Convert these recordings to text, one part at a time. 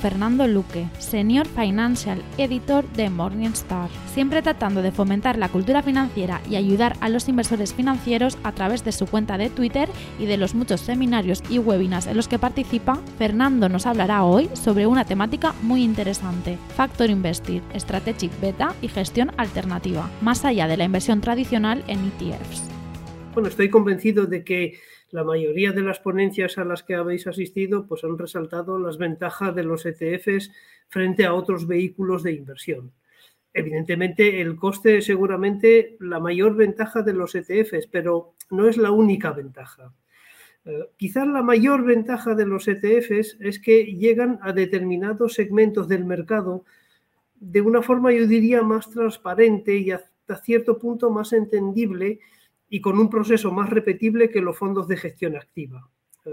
Fernando Luque, Senior Financial Editor de Morningstar, siempre tratando de fomentar la cultura financiera y ayudar a los inversores financieros a través de su cuenta de Twitter y de los muchos seminarios y webinars en los que participa, Fernando nos hablará hoy sobre una temática muy interesante, Factor Invested, Strategic Beta y gestión alternativa, más allá de la inversión tradicional en ETFs. Bueno, estoy convencido de que la mayoría de las ponencias a las que habéis asistido pues han resaltado las ventajas de los ETFs frente a otros vehículos de inversión. Evidentemente, el coste es seguramente la mayor ventaja de los ETFs, pero no es la única ventaja. Eh, quizás la mayor ventaja de los ETFs es que llegan a determinados segmentos del mercado de una forma, yo diría, más transparente y hasta cierto punto más entendible y con un proceso más repetible que los fondos de gestión activa. Eh,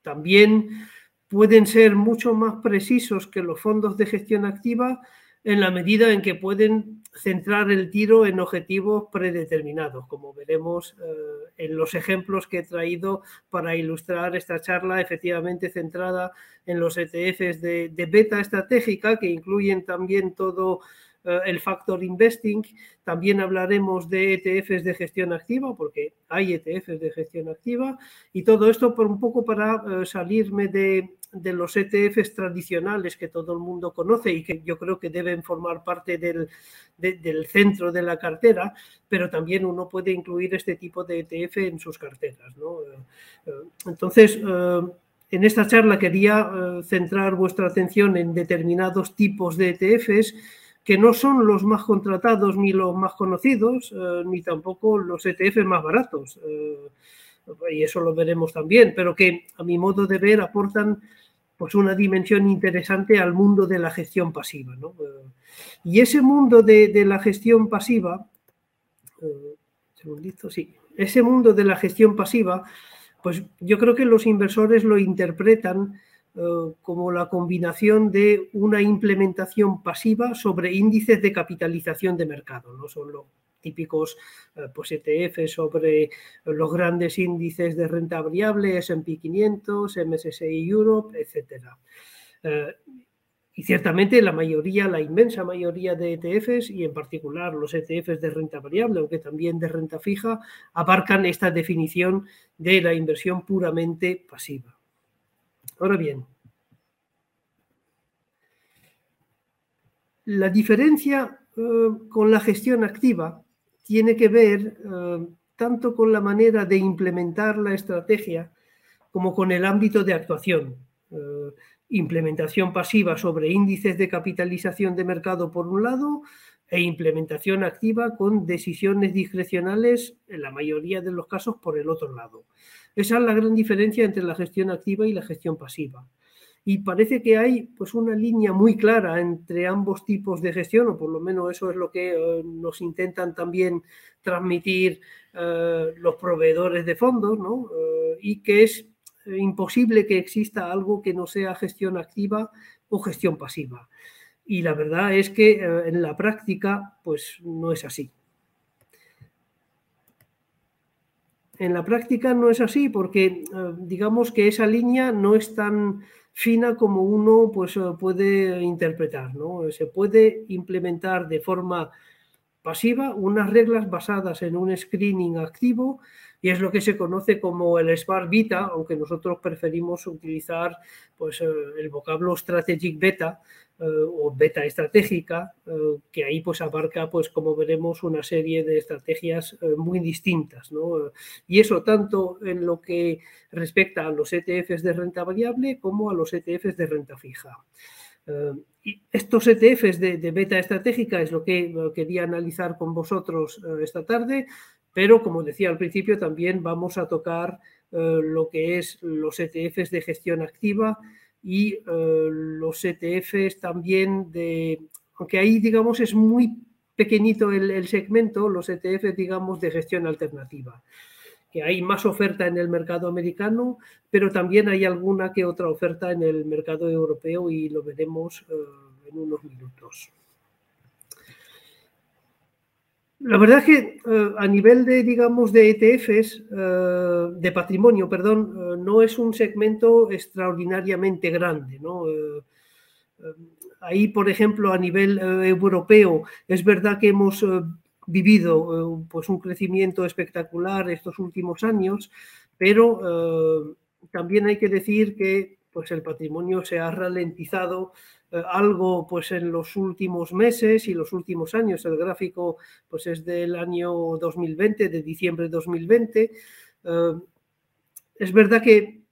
también pueden ser mucho más precisos que los fondos de gestión activa en la medida en que pueden centrar el tiro en objetivos predeterminados, como veremos eh, en los ejemplos que he traído para ilustrar esta charla, efectivamente centrada en los ETFs de, beta estratégica, que incluyen también todo el factor investing. También hablaremos de ETFs de gestión activa, porque hay ETFs de gestión activa. Y todo esto por un poco para eh, salirme de, los ETFs tradicionales que todo el mundo conoce y que yo creo que deben formar parte del, del centro de la cartera, pero también uno puede incluir este tipo de ETF en sus carteras. Eh, entonces, en esta charla quería centrar vuestra atención en determinados tipos de ETFs que no son los más contratados ni los más conocidos, eh, ni tampoco los ETF más baratos. Eh, y eso lo veremos también, pero que a mi modo de ver aportan pues una dimensión interesante al mundo de la gestión pasiva. Eh, y ese mundo de, de la gestión pasiva, segundito, sí, ese mundo de la gestión pasiva, pues yo creo que los inversores lo interpretan como la combinación de una implementación pasiva sobre índices de capitalización de mercado, no son los típicos eh, pues ETF sobre los grandes índices de renta variable, S&P 500, MSCI Europe, etc. Eh, y ciertamente la mayoría, la inmensa mayoría de ETFs, y en particular los ETFs de renta variable, aunque también de renta fija, abarcan esta definición de la inversión puramente pasiva. Ahora bien, la diferencia eh, con la gestión activa tiene que ver eh, tanto con la manera de implementar la estrategia como con el ámbito de actuación. Eh, implementación pasiva sobre índices de capitalización de mercado por un lado e implementación activa con decisiones discrecionales en la mayoría de los casos por el otro lado. Esa es la gran diferencia entre la gestión activa y la gestión pasiva. Y parece que hay pues, una línea muy clara entre ambos tipos de gestión, o por lo menos eso es lo que eh, nos intentan también transmitir eh, los proveedores de fondos, ¿no? Eh, y que es imposible que exista algo que no sea gestión activa o gestión pasiva. Y la verdad es que en la práctica, pues no es así. En la práctica no es así porque eh, digamos que esa línea no es tan fina como uno pues, eh, puede interpretar. Se puede implementar de forma pasiva unas reglas basadas en un screening activo y es lo que se conoce como el Smart Beta, aunque nosotros preferimos utilizar pues, eh, el vocablo Strategic Beta, eh, o beta estratégica, eh, que ahí pues abarca, pues como veremos, una serie de estrategias muy distintas. Y eso tanto en lo que respecta a los ETFs de renta variable como a los ETFs de renta fija. y estos ETFs de, beta estratégica es lo que quería analizar con vosotros esta tarde, pero como decía al principio, también vamos a tocar lo que es los ETFs de gestión activa, y eh, los ETFs también de, aunque ahí digamos es muy pequeñito el, segmento, los ETFs digamos de gestión alternativa. que hay más oferta en el mercado americano, pero también hay alguna que otra oferta en el mercado europeo y lo veremos eh, en unos minutos. La verdad es que eh, a nivel de, digamos, de ETFs, eh, de patrimonio, perdón, no es un segmento extraordinariamente grande. ahí, por ejemplo, a nivel europeo, es verdad que hemos vivido eh, pues un crecimiento espectacular estos últimos años, pero eh, también hay que decir que pues el patrimonio se ha ralentizado eh, algo pues en los últimos meses y los últimos años. El gráfico pues es del año 2020, de diciembre de 2020. es verdad que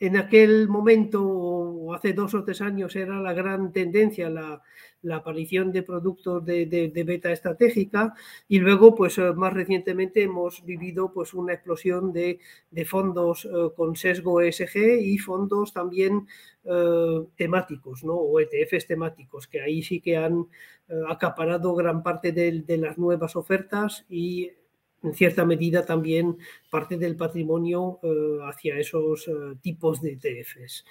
en aquel momento, hace dos o tres años, era la gran tendencia la, aparición de productos de, beta estratégica y luego, pues eh, más recientemente hemos vivido pues una explosión de, fondos eh, con sesgo ESG y fondos también eh, temáticos, ¿no? o ETFs temáticos, que ahí sí que han acaparado gran parte de las nuevas ofertas y en cierta medida también parte del patrimonio hacia esos tipos de ETFs.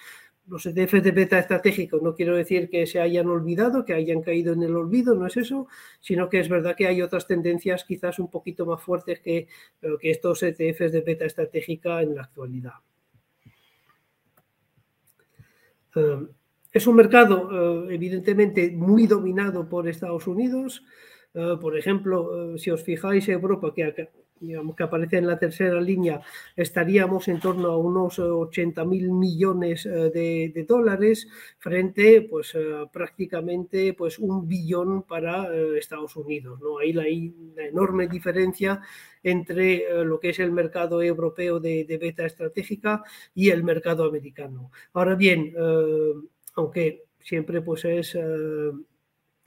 Los ETFs de beta estratégico no quiero decir que se hayan olvidado, que hayan caído en el olvido, no es eso, sino que es verdad que hay otras tendencias quizás un poquito más fuertes que, eh, que estos ETFs de beta estratégica en la actualidad. es un mercado evidentemente muy dominado por Estados Unidos, eh, por ejemplo, eh, si os fijáis, Europa, que, digamos, que aparece en la tercera línea, estaríamos en torno a unos 80 mil millones eh, de, dólares frente pues, prácticamente pues, un billón para Estados Unidos. ¿no? Ahí una enorme diferencia entre lo que es el mercado europeo de, de, beta estratégica y el mercado americano. Ahora bien, aunque siempre pues es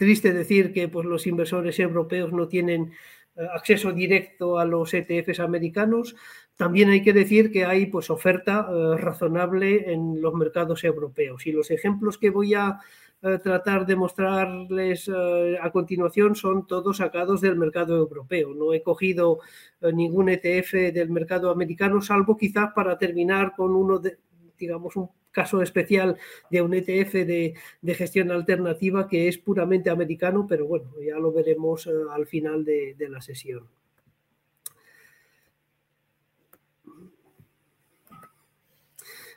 triste decir que pues, los inversores europeos no tienen eh, acceso directo a los ETFs americanos. También hay que decir que hay pues, oferta eh, razonable en los mercados europeos. Y los ejemplos que voy a eh, tratar de mostrarles a continuación son todos sacados del mercado europeo. No he cogido ningún ETF del mercado americano, salvo quizás para terminar con uno de, digamos, un caso especial de un ETF de, gestión alternativa que es puramente americano, pero bueno, ya lo veremos eh, al final de, la sesión.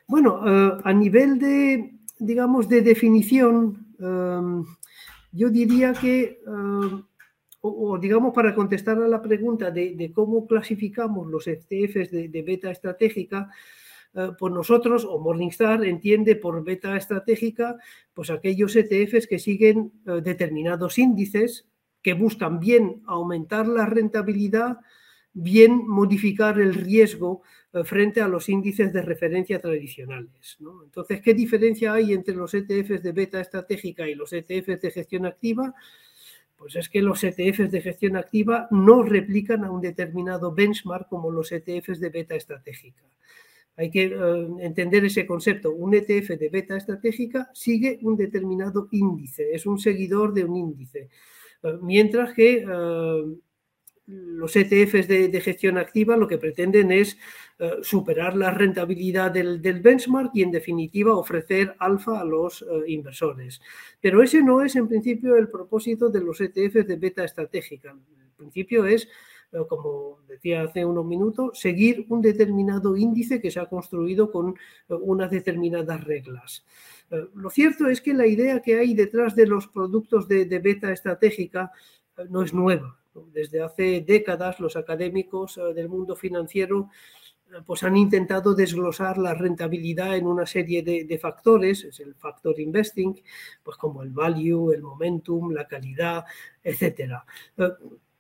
Bueno, eh, a nivel de, digamos, de definición, eh, yo diría que, o, digamos, para contestar a la pregunta de, cómo clasificamos los ETFs de beta estratégica, eh, pues nosotros o Morningstar entiende por beta estratégica pues aquellos ETFs que siguen eh, determinados índices que buscan bien aumentar la rentabilidad, bien modificar el riesgo eh, frente a los índices de referencia tradicionales. Entonces, ¿qué diferencia hay entre los ETFs de beta estratégica y los ETFs de gestión activa? Pues es que los ETFs de gestión activa no replican a un determinado benchmark como los ETFs de beta estratégica. Hay que eh, entender ese concepto. Un ETF de beta estratégica sigue un determinado índice, es un seguidor de un índice. Eh, mientras que eh, los ETFs de, gestión activa lo que pretenden es superar la rentabilidad del, benchmark y en definitiva ofrecer alfa a los inversores. Pero ese no es en principio el propósito de los ETFs de beta estratégica. El principio es como decía hace unos minutos, seguir un determinado índice que se ha construido con eh, unas determinadas reglas. Eh, lo cierto es que la idea que hay detrás de los productos de, beta estratégica eh, no es nueva. Desde hace décadas los académicos del mundo financiero pues han intentado desglosar la rentabilidad en una serie de, de, factores, es el factor investing, pues como el value, el momentum, la calidad, etcétera.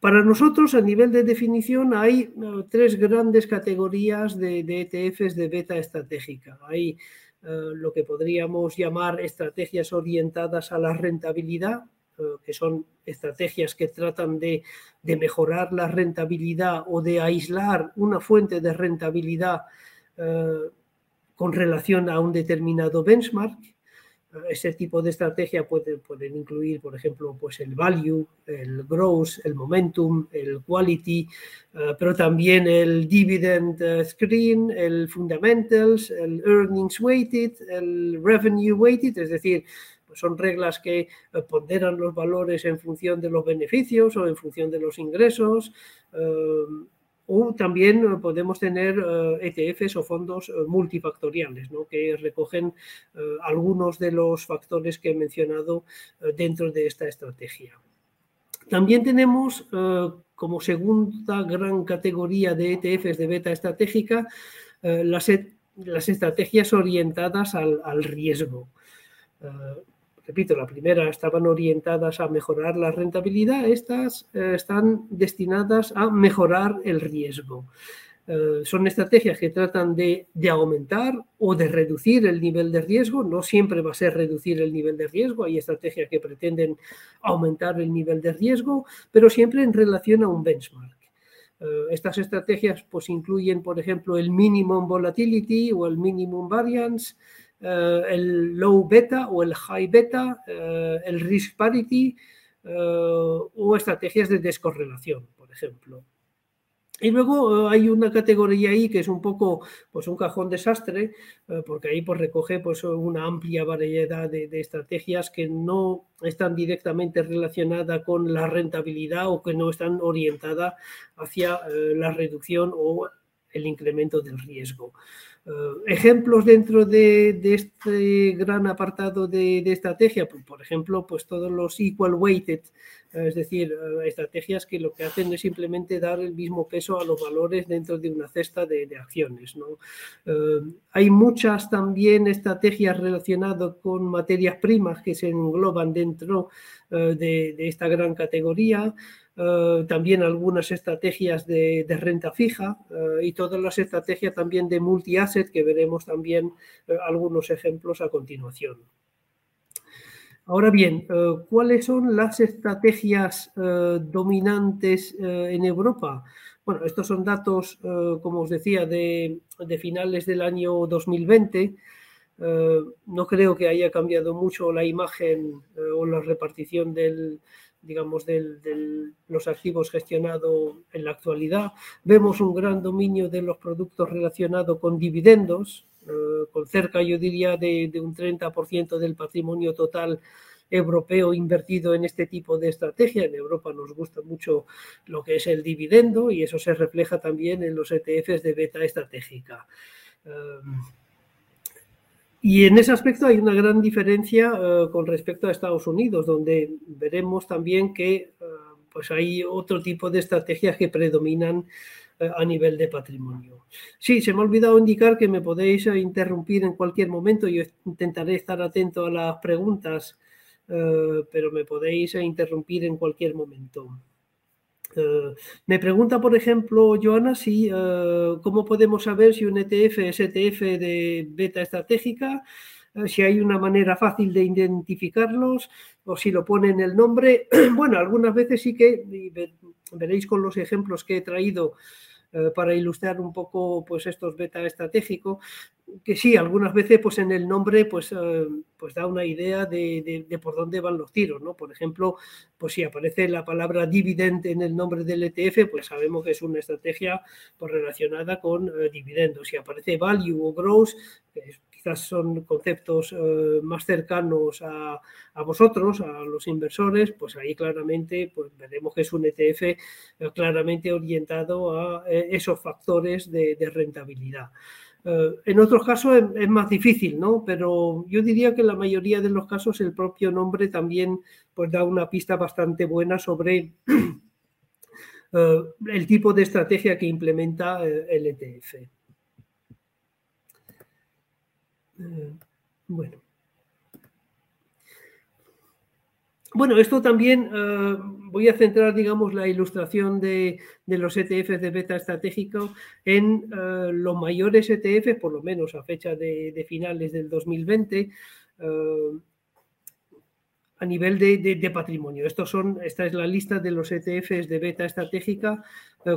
Para nosotros, a nivel de definición, hay eh, tres grandes categorías de, ETFs de beta estratégica. Hay eh, lo que podríamos llamar estrategias orientadas a la rentabilidad, eh, que son estrategias que tratan de, mejorar la rentabilidad o de aislar una fuente de rentabilidad con relación a un determinado benchmark. Ese tipo de estrategia puede, pueden incluir, por ejemplo, pues el value, el growth, el momentum, el quality, pero también el dividend screen, el fundamentals, el earnings weighted, el revenue weighted, es decir, pues son reglas que eh, ponderan los valores en función de los beneficios o en función de los ingresos. Eh, o también podemos tener ETFs eh, e o fondos multifactoriales, que recogen algunos de los factores que he mencionado dentro de esta estrategia. También tenemos como segunda gran categoría de ETFs de beta estratégica las, e, las, estrategias orientadas al, al riesgo repito, la primera estaban orientadas a mejorar la rentabilidad, estas eh, están destinadas a mejorar el riesgo. Eh, son estrategias que tratan de, aumentar o de reducir el nivel de riesgo. No siempre va a ser reducir el nivel de riesgo. Hay estrategias que pretenden aumentar el nivel de riesgo, pero siempre en relación a un benchmark. Eh, estas estrategias pues, incluyen, por ejemplo, el minimum volatility o el minimum variance, el low beta o el high beta, eh, el risk parity eh, o estrategias de descorrelación, por ejemplo. Y luego hay una categoría ahí que es un poco pues un cajón desastre, porque ahí pues recoge pues una amplia variedad de, estrategias que no están directamente relacionadas con la rentabilidad o que no están orientadas hacia la reducción o el incremento del riesgo. Eh, ejemplos dentro de, este gran apartado de, estrategia, pues, por ejemplo, pues todos los equal weighted, eh, es decir, eh, estrategias que lo que hacen es simplemente dar el mismo peso a los valores dentro de una cesta de, acciones. hay muchas también estrategias relacionadas con materias primas que se engloban dentro de, esta gran categoría. Eh, también algunas estrategias de, renta fija eh, y todas las estrategias también de multi-asset que veremos también eh, algunos ejemplos a continuación. Ahora bien, ¿cuáles son las estrategias dominantes en Europa? Bueno, estos son datos, como os decía, de, de finales del año 2020. no creo que haya cambiado mucho la imagen o la repartición del, digamos, de los archivos gestionados en la actualidad. Vemos un gran dominio de los productos relacionados con dividendos, eh, con cerca, yo diría, de, un 30% del patrimonio total europeo invertido en este tipo de estrategia. En Europa nos gusta mucho lo que es el dividendo y eso se refleja también en los ETFs de beta estratégica. Eh, y en ese aspecto hay una gran diferencia eh, con respecto a Estados Unidos, donde veremos también que eh, pues hay otro tipo de estrategias que predominan eh, a nivel de patrimonio. Sí, se me ha olvidado indicar que me podéis interrumpir en cualquier momento. Yo intentaré estar atento a las preguntas, pero me podéis interrumpir en cualquier momento. Eh, me pregunta, por ejemplo, Joana, si eh, cómo podemos saber si un ETF es ETF de beta estratégica, eh, si hay una manera fácil de identificarlos o si lo pone en el nombre. Bueno, algunas veces sí que, veréis con los ejemplos que he traído, eh, para ilustrar un poco pues estos beta estratégicos, que sí, algunas veces pues en el nombre pues, eh, pues da una idea de, por dónde van los tiros, ¿no? Por ejemplo, pues si aparece la palabra dividend en el nombre del ETF, pues sabemos que es una estrategia pues, relacionada con eh, dividendos. Si aparece value o growth, quizás son conceptos eh, más cercanos a, vosotros, a los inversores, pues ahí claramente pues veremos que es un ETF eh, claramente orientado a eh, esos factores de, rentabilidad. en otros casos es, más difícil, ¿no? Pero yo diría que en la mayoría de los casos el propio nombre también pues, da una pista bastante buena sobre el tipo de estrategia que implementa el ETF. Eh, bueno. Bueno, esto también eh, voy a centrar, digamos, la ilustración de, los ETFs de beta estratégico en eh, los mayores ETFs, por lo menos a fecha de, finales del 2020, a nivel de, patrimonio. Estos son, esta es la lista de los ETFs de beta estratégica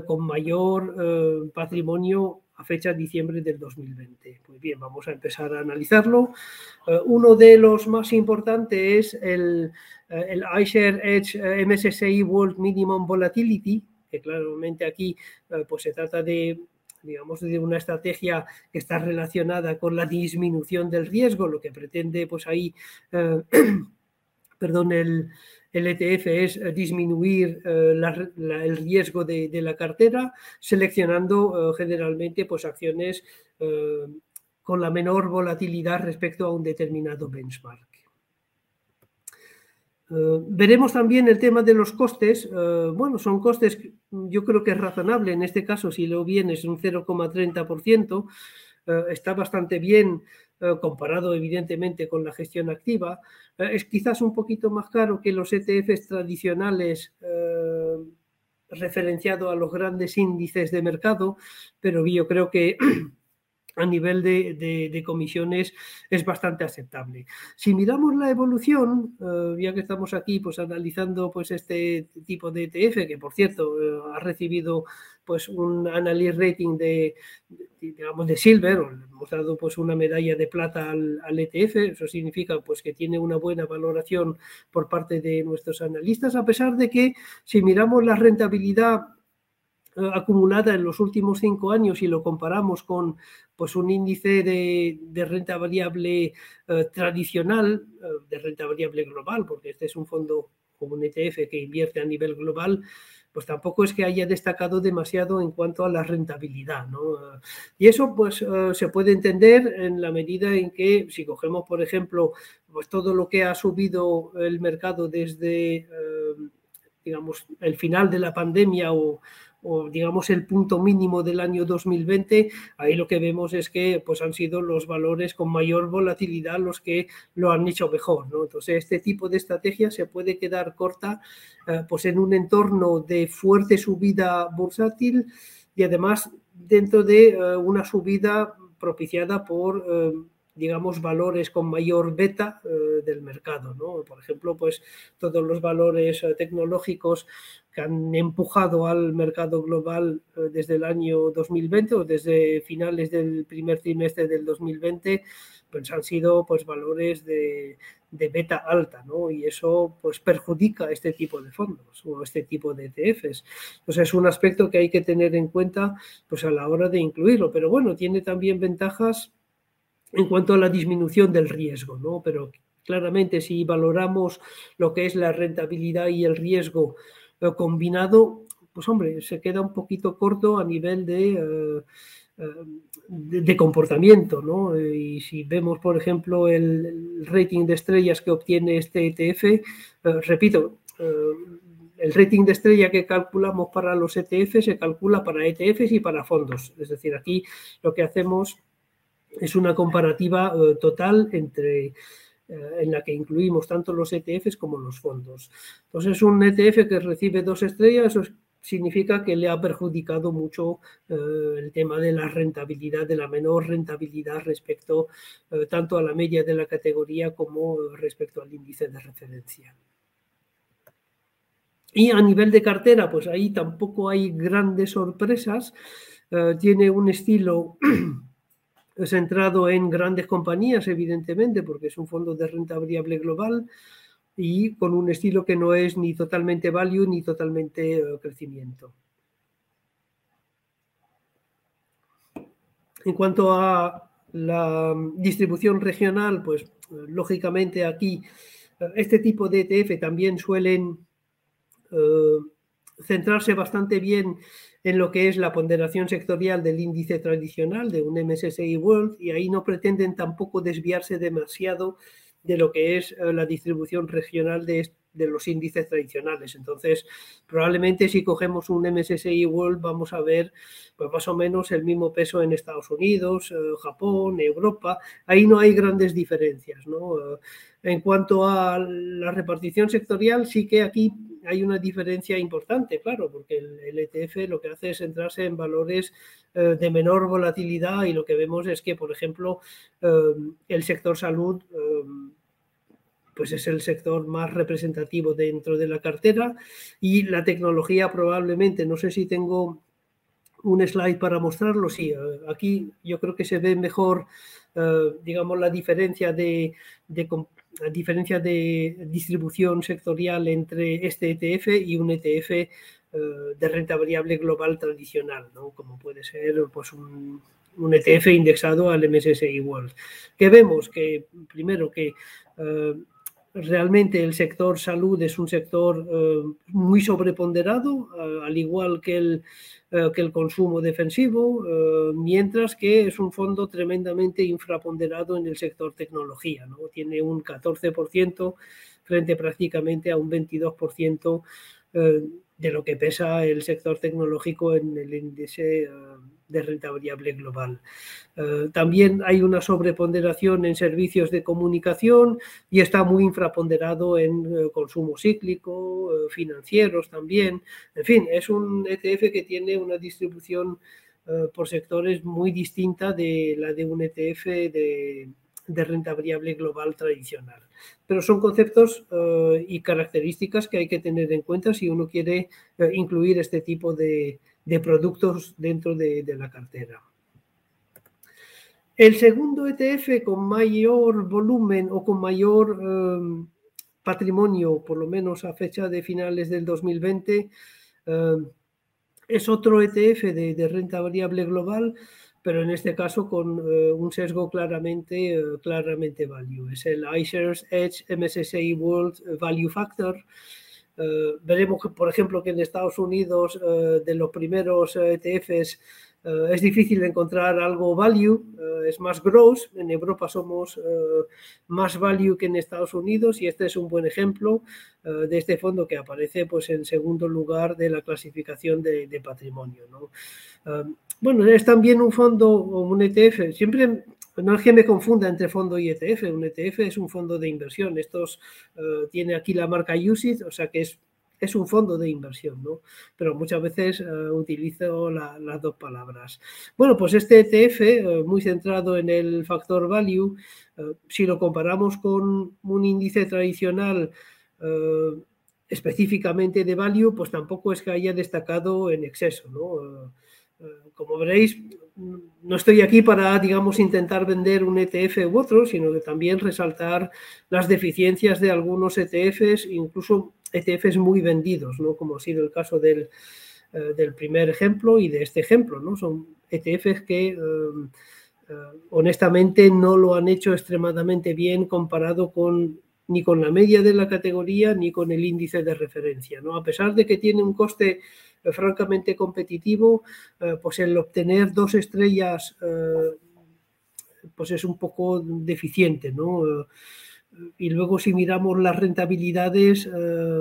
con mayor patrimonio a fecha de diciembre del 2020. Muy bien, vamos a empezar a analizarlo. Eh, uno de los más importantes es el, eh, el iShare Edge MSCI World Minimum Volatility, que claramente aquí pues se trata de digamos, de una estrategia que está relacionada con la disminución del riesgo, lo que pretende, pues ahí, perdón, el, el ETF es eh, disminuir eh, el riesgo de, la cartera, seleccionando eh, generalmente pues, acciones con la menor volatilidad respecto a un determinado benchmark. veremos también el tema de los costes. bueno, son costes, yo creo que es razonable. En este caso, si lo vienes un 0,30%, está bastante bien comparado evidentemente con la gestión activa. Eh, es quizás un poquito más caro que los ETFs tradicionales eh, referenciado a los grandes índices de mercado, pero yo creo que a nivel de, comisiones es bastante aceptable. Si miramos la evolución, eh, ya que estamos aquí pues analizando pues este tipo de ETF, que por cierto ha recibido pues un analyst rating de, digamos, de silver, hemos dado pues una medalla de plata al, ETF, eso significa pues que tiene una buena valoración por parte de nuestros analistas, a pesar de que si miramos la rentabilidad eh, acumulada en los últimos cinco años y lo comparamos con pues un índice de, renta variable eh, tradicional, eh, de renta variable global, porque este es un fondo como un ETF que invierte a nivel global, pues tampoco es que haya destacado demasiado en cuanto a la rentabilidad. Y eso pues eh, se puede entender en la medida en que si cogemos, por ejemplo, pues todo lo que ha subido el mercado desde, eh, digamos, el final de la pandemia o, digamos el punto mínimo del año 2020, ahí lo que vemos es que pues han sido los valores con mayor volatilidad los que lo han hecho mejor, ¿no? Entonces este tipo de estrategia se puede quedar corta eh, pues en un entorno de fuerte subida bursátil y además dentro de eh, una subida propiciada por eh, digamos, valores con mayor beta eh, del mercado. ¿no? Por ejemplo, pues todos los valores eh, tecnológicos que han empujado al mercado global eh, desde el año 2020 o desde finales del primer trimestre del 2020, pues han sido pues valores de, de beta alta, ¿no? Y eso pues perjudica este tipo de fondos o este tipo de ETFs. Entonces es un aspecto que hay que tener en cuenta pues a la hora de incluirlo, pero bueno, tiene también ventajas en cuanto a la disminución del riesgo, ¿no? Pero claramente si valoramos lo que es la rentabilidad y el riesgo eh, combinado, pues hombre, se queda un poquito corto a nivel de, eh, eh, de, comportamiento, ¿no? Y si vemos, por ejemplo, el, rating de estrellas que obtiene este ETF, repito, el rating de estrella que calculamos para los ETF se calcula para ETFs y para fondos. Es decir, aquí lo que hacemos es una comparativa eh, total entre eh, en la que incluimos tanto los ETFs como los fondos. Entonces, un ETF que recibe dos estrellas, eso significa que le ha perjudicado mucho eh, el tema de la rentabilidad, de la menor rentabilidad respecto tanto a la media de la categoría como respecto al índice de referencia. Y a nivel de cartera, pues ahí tampoco hay grandes sorpresas. tiene un estilo centrado en grandes compañías, evidentemente, porque es un fondo de renta variable global y con un estilo que no es ni totalmente value ni totalmente eh, crecimiento. En cuanto a la distribución regional, pues lógicamente aquí eh, este tipo de ETF también suelen eh, centrarse bastante bien en lo que es la ponderación sectorial del índice tradicional de un MSCI World y ahí no pretenden tampoco desviarse demasiado de lo que es eh, la distribución regional de, los índices tradicionales. Entonces, probablemente si cogemos un MSCI World vamos a ver pues, más o menos el mismo peso en Estados Unidos, eh, Japón, Europa. Ahí no hay grandes diferencias. ¿no? Eh, en cuanto a la repartición sectorial, sí que aquí hay una diferencia importante, claro, porque el, ETF lo que hace es centrarse en valores eh, de menor volatilidad y lo que vemos es que, por ejemplo, eh, el sector salud eh, pues es el sector más representativo dentro de la cartera y la tecnología probablemente, no sé si tengo un slide para mostrarlo. Sí, aquí yo creo que se ve mejor, digamos, la diferencia de, diferencia de distribución sectorial entre este ETF y un ETF de renta variable global tradicional, ¿no? como puede ser pues, un, un ETF indexado al MSCI World. Que vemos que, primero, que eh, realmente el sector salud es un sector eh, muy sobreponderado, eh, al igual que el, que el consumo defensivo, mientras que es un fondo tremendamente infraponderado en el sector tecnología. ¿no? Tiene un 14% frente prácticamente a un 22% de lo que pesa el sector tecnológico en el índice de renta variable global. Eh, también hay una sobreponderación en servicios de comunicación y está muy infraponderado en eh, consumo cíclico, eh, financieros también. En fin, es un ETF que tiene una distribución por sectores muy distinta de la de un ETF de, de renta variable global tradicional. Pero son conceptos y características que hay que tener en cuenta si uno quiere incluir este tipo de, de productos dentro de, la cartera. El segundo ETF con mayor volumen o con mayor em, patrimonio, por lo menos a fecha de finales del 2020, em, es otro ETF de, renta variable global, pero en este caso con eh, un sesgo claramente, eh, claramente value. Es el iShares Edge MSCI World Value Factor, eh, veremos, por ejemplo, que en Estados Unidos eh, de los primeros ETFs eh, es difícil encontrar algo value, es más gross. En Europa somos más value que en Estados Unidos y este es un buen ejemplo de este fondo que aparece pues, en segundo lugar de la clasificación de, patrimonio. ¿no? bueno, es también un fondo o un ETF. Siempre no es que me confunda entre fondo y ETF. Un ETF es un fondo de inversión. Estos uh, tiene aquí la marca USIT, o sea que es, un fondo de inversión, ¿no? Pero muchas veces uh, utilizo la, las dos palabras. Bueno, pues este ETF, uh, muy centrado en el factor value, si lo comparamos con un índice tradicional específicamente de value, pues tampoco es que haya destacado en exceso, ¿no? como veréis, no estoy aquí para, digamos, intentar vender un ETF u otro, sino que también resaltar las deficiencias de algunos ETFs, incluso ETFs muy vendidos, ¿no? como ha sido el caso del, eh, primer ejemplo y de este ejemplo. ¿no? Son ETFs que eh, eh, honestamente no lo han hecho extremadamente bien comparado con ni con la media de la categoría ni con el índice de referencia. ¿no? A pesar de que tiene un coste francamente competitivo, eh, pues el obtener dos estrellas eh, pues es un poco deficiente, ¿no? y luego si miramos las rentabilidades, eh,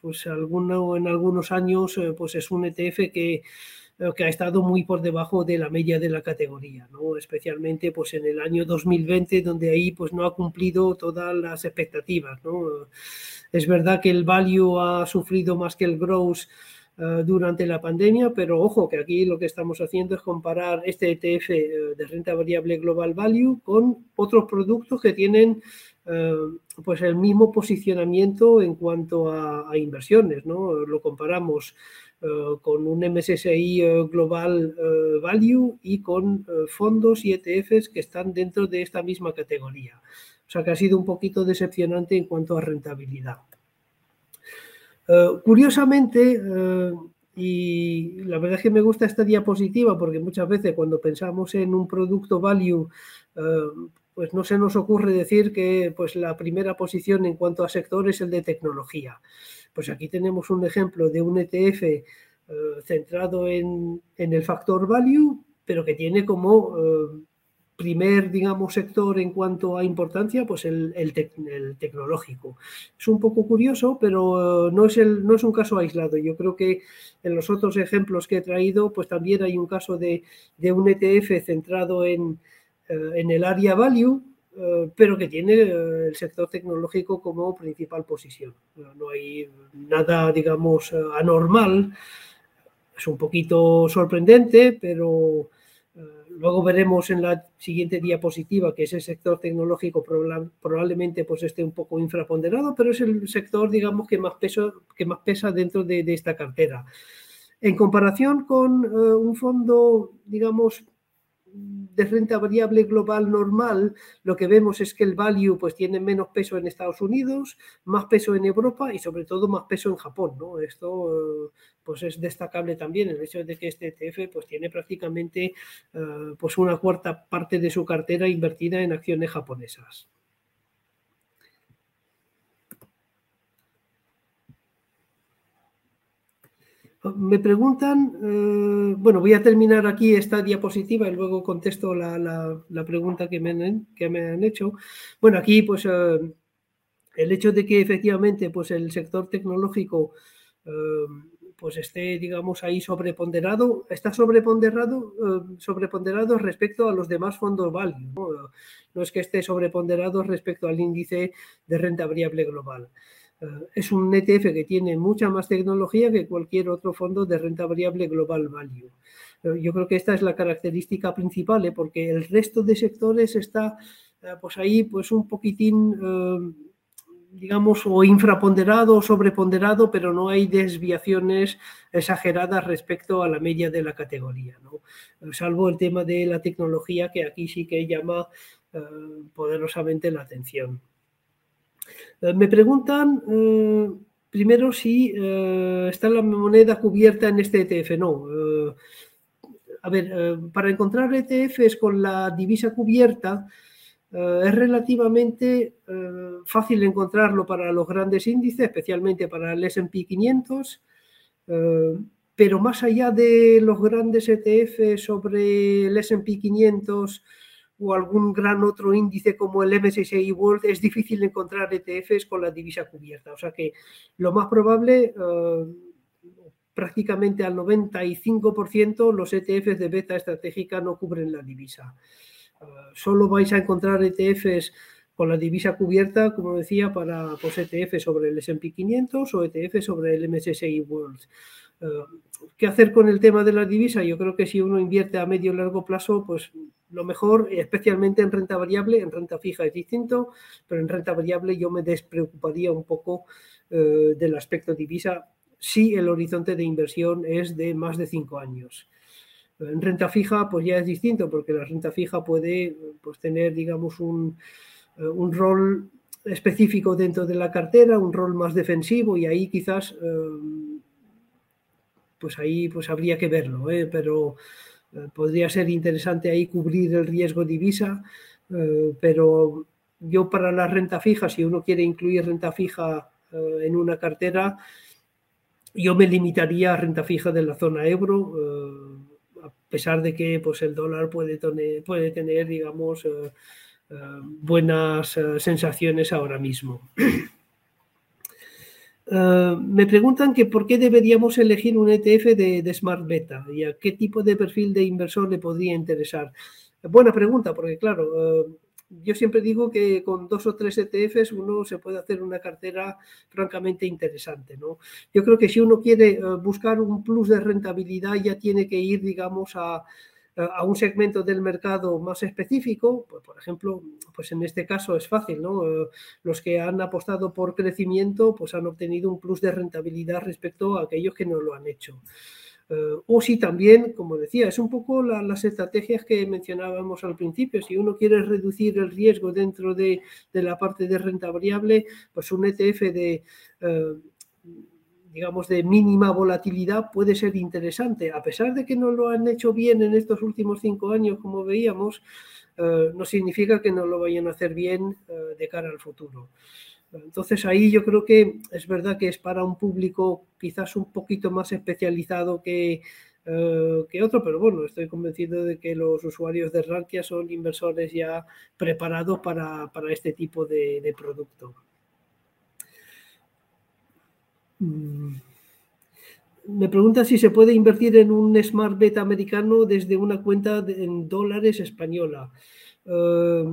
pues en algunos años pues es un ETF que, que, ha estado muy por debajo de la media de la categoría, ¿no? especialmente pues en el año 2020 donde ahí pues no ha cumplido todas las expectativas. ¿no? Es verdad que el value ha sufrido más que el growth eh, durante la pandemia, pero ojo que aquí lo que estamos haciendo es comparar este ETF eh, de renta variable Global Value con otros productos que tienen eh, pues el mismo posicionamiento en cuanto a, inversiones, ¿no? Lo comparamos con un MSCI Global Value y con fondos y ETFs que están dentro de esta misma categoría. O sea que ha sido un poquito decepcionante en cuanto a rentabilidad. Eh, curiosamente, eh, y la verdad es que me gusta esta diapositiva porque muchas veces cuando pensamos en un producto value, eh, pues no se nos ocurre decir que pues, la primera posición en cuanto a sector es el de tecnología. Pues aquí tenemos un ejemplo de un ETF centrado en, en, el factor value, pero que tiene como primer, digamos, sector en cuanto a importancia, pues el, el, tecnológico. Es un poco curioso, pero no es, el, no es un caso aislado. Yo creo que en los otros ejemplos que he traído, pues también hay un caso de, de un ETF centrado en, eh, en, el área value, eh, pero que tiene eh, el sector tecnológico como principal posición. No hay nada, digamos, anormal. Es un poquito sorprendente, pero luego veremos en la siguiente diapositiva que ese sector tecnológico probablemente pues esté un poco infraponderado, pero es el sector, digamos, que más, peso, que más pesa dentro de, esta cartera. En comparación con un fondo, digamos, de renta variable global normal, lo que vemos es que el value pues tiene menos peso en Estados Unidos, más peso en Europa y sobre todo más peso en Japón, ¿no? Esto pues es destacable también el hecho de que este ETF pues tiene prácticamente eh, pues una cuarta parte de su cartera invertida en acciones japonesas. Me preguntan, eh, bueno, voy a terminar aquí esta diapositiva y luego contesto la, pregunta que me, que me, han, hecho. Bueno, aquí pues eh, el hecho de que efectivamente pues el sector tecnológico eh, pues esté, digamos, ahí sobreponderado, está sobreponderado, sobreponderado respecto a los demás fondos value. no es que esté sobreponderado respecto al índice de renta variable global. Eh, es un ETF que tiene mucha más tecnología que cualquier otro fondo de renta variable global value. Eh, yo creo que esta es la característica principal, ¿eh? porque el resto de sectores está pues ahí pues un poquitín, digamos, o infraponderado o sobreponderado, pero no hay desviaciones exageradas respecto a la media de la categoría, salvo el tema de la tecnología que aquí sí que llama poderosamente la atención. Eh, me preguntan eh, primero si eh, está la moneda cubierta en este ETF. No. a ver, para encontrar ETFs con la divisa cubierta es relativamente fácil encontrarlo para los grandes índices, especialmente para el SP 500. pero más allá de los grandes ETFs sobre el SP 500 o algún gran otro índice como el MSCI World, es difícil encontrar ETFs con la divisa cubierta. O sea que lo más probable, eh, prácticamente al 95%, los ETFs de beta estratégica no cubren la divisa. Eh, solo vais a encontrar ETFs con la divisa cubierta, como decía, para pues, ETF sobre el S&P 500 o ETF sobre el MSCI World. Eh, ¿Qué hacer con el tema de la divisa? Yo creo que si uno invierte a medio o largo plazo, pues lo mejor, especialmente en renta variable, en renta fija es distinto, pero en renta variable yo me despreocuparía un poco eh, del aspecto divisa si el horizonte de inversión es de más de cinco años. En renta fija, pues ya es distinto, porque la renta fija puede pues, tener, digamos, un, eh, un rol específico dentro de la cartera, un rol más defensivo, y ahí quizás, eh, pues ahí pues habría que verlo, pero eh, podría ser interesante ahí cubrir el riesgo divisa, eh, pero yo para la renta fija, si uno quiere incluir renta fija eh, en una cartera, yo me limitaría a renta fija de la zona euro, a pesar de que pues, el dólar puede tener, puede tener digamos, buenas sensaciones ahora mismo. Eh, me preguntan que por qué deberíamos elegir un ETF de, Smart Beta y a qué tipo de perfil de inversor le podría interesar. Buena pregunta, porque claro, eh, yo siempre digo que con dos o tres ETFs uno se puede hacer una cartera francamente interesante. ¿no? Yo creo que si uno quiere eh, buscar un plus de rentabilidad ya tiene que ir, digamos, a, a un segmento del mercado más específico, pues, por ejemplo, pues en este caso es fácil, ¿no? Eh, los que han apostado por crecimiento, pues han obtenido un plus de rentabilidad respecto a aquellos que no lo han hecho. Eh, o si también, como decía, es un poco las estrategias que mencionábamos al principio. Si uno quiere reducir el riesgo dentro de, la parte de renta variable, pues un ETF de... Eh, digamos, de mínima volatilidad puede ser interesante. A pesar de que no lo han hecho bien en estos últimos cinco años, como veíamos, eh, no significa que no lo vayan a hacer bien eh, de cara al futuro. Entonces ahí yo creo que es verdad que es para un público quizás un poquito más especializado que, eh, que otro, pero bueno, estoy convencido de que los usuarios de Rankia son inversores ya preparados para, este tipo de producto. Mm. Me pregunta si se puede invertir en un Smart Beta americano desde una cuenta en dólares española. Eh,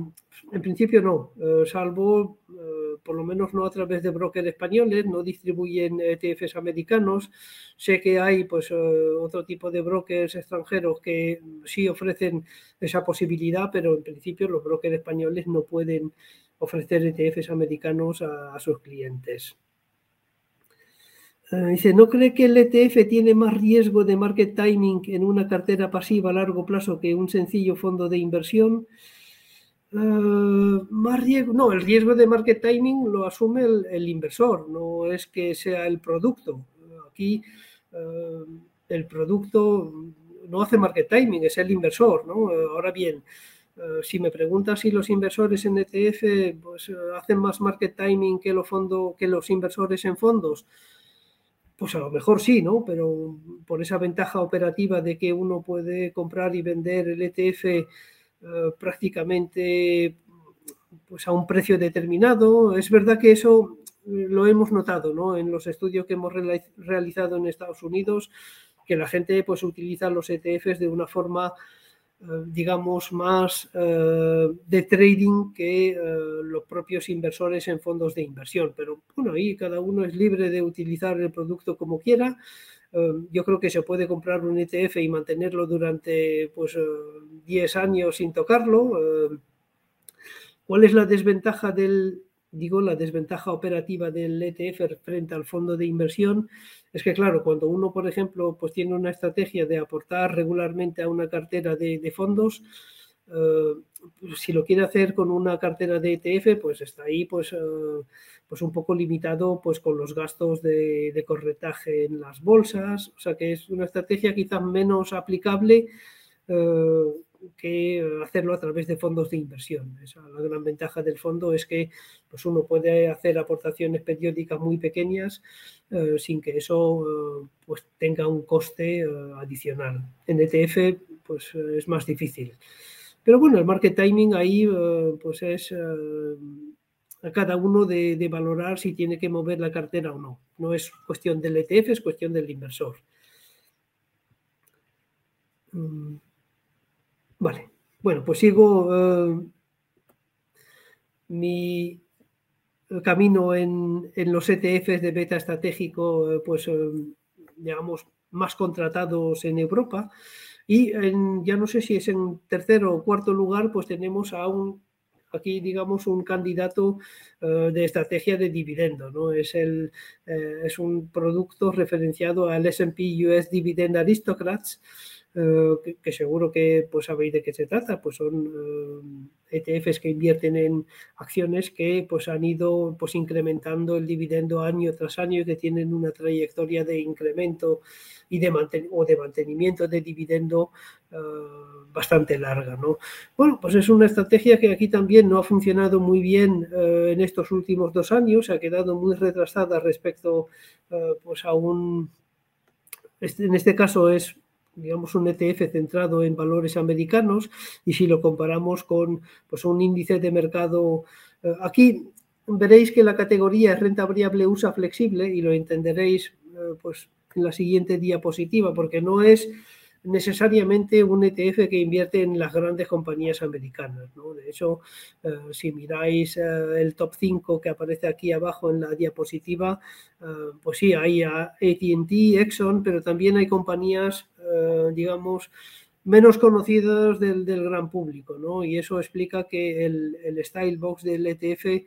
en principio no, eh, salvo, eh, por lo menos no a través de brokers españoles, no distribuyen ETFs americanos. Sé que hay pues otro tipo de brokers extranjeros que sí ofrecen esa posibilidad, pero en principio los brokers españoles no pueden ofrecer ETFs americanos a sus clientes. Eh, dice, ¿no cree que el ETF tiene más riesgo de market timing en una cartera pasiva a largo plazo que un sencillo fondo de inversión? Eh, más riesgo, no, el riesgo de market timing lo asume el, inversor, no es que sea el producto. Aquí eh, el producto no hace market timing, es el inversor. Ahora bien, si me preguntas si los inversores en ETF pues, hacen más market timing que, lo fondo, que los inversores en fondos, pues a lo mejor sí, ¿no? Pero por esa ventaja operativa de que uno puede comprar y vender el ETF eh, prácticamente pues a un precio determinado. Es verdad que eso eh, lo hemos notado, ¿no? En los estudios que hemos realizado en Estados Unidos, que la gente pues utiliza los ETFs de una forma digamos, más eh, de trading que eh, los propios inversores en fondos de inversión. Pero bueno, ahí cada uno es libre de utilizar el producto como quiera. yo creo que se puede comprar un ETF y mantenerlo durante pues 10 años sin tocarlo. ¿Cuál es la desventaja del, digo, la desventaja operativa del ETF frente al fondo de inversión es que, claro, cuando uno, por ejemplo, pues tiene una estrategia de aportar regularmente a una cartera de, fondos, eh, si lo quiere hacer con una cartera de ETF, pues está ahí pues, eh, pues un poco limitado pues con los gastos de, de, corretaje en las bolsas, o sea que es una estrategia quizás menos aplicable eh, que hacerlo a través de fondos de inversión. la gran ventaja del fondo es que pues uno puede hacer aportaciones periódicas muy pequeñas eh, sin que eso eh, pues tenga un coste eh, adicional. En ETF pues es más difícil. Pero bueno, el market timing ahí pues es a cada uno de, de, valorar si tiene que mover la cartera o no. No es cuestión del ETF, es cuestión del inversor. Mm. Vale, bueno, pues sigo eh, mi camino en, los ETFs de beta estratégico, eh, pues eh, digamos, más contratados en Europa. Y ya no sé si es en tercero o cuarto lugar, pues tenemos a un, aquí digamos, un candidato de estrategia de dividendo, ¿no? Es, el, es un producto referenciado al S&P US Dividend Aristocrats, eh, que, seguro que pues sabéis de qué se trata, pues son ETFs eh, e que invierten en acciones que pues han ido pues incrementando el dividendo año tras año y que tienen una trayectoria de incremento y de o de mantenimiento de dividendo eh, bastante larga, ¿no? Bueno, pues es una estrategia que aquí también no ha funcionado muy bien en estos últimos dos años, ha quedado muy retrasada respecto pues a un este, en este caso es digamos, un ETF centrado en valores americanos y si lo comparamos con pues, un índice de mercado, eh, aquí veréis que la categoría es renta variable USA flexible y lo entenderéis eh, pues, en la siguiente diapositiva, porque no es necesariamente un ETF que invierte en las grandes compañías americanas. De hecho, eh, si miráis eh, el top 5 que aparece aquí abajo en la diapositiva, eh, pues sí, hay ATT, Exxon, pero también hay compañías, digamos, menos conocidas del, gran público, ¿no? Y eso explica que el, el style box del ETF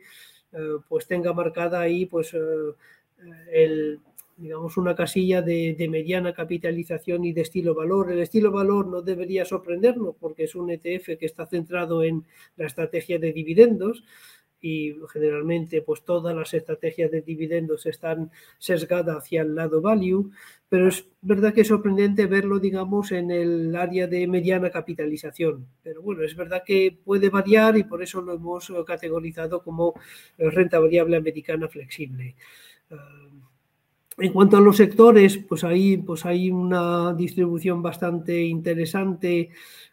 pues tenga marcada ahí pues el digamos, una casilla de, mediana capitalización y de estilo valor. El estilo valor no debería sorprendernos porque es un ETF que está centrado en la estrategia de dividendos y generalmente pues todas las estrategias de dividendos están sesgadas hacia el lado value, pero es verdad que es sorprendente verlo, digamos, en el área de mediana capitalización. Pero bueno, es verdad que puede variar y por eso lo hemos categorizado como renta variable americana flexible. Ah, en cuanto a los sectores, pues ahí pues hay una distribución bastante interesante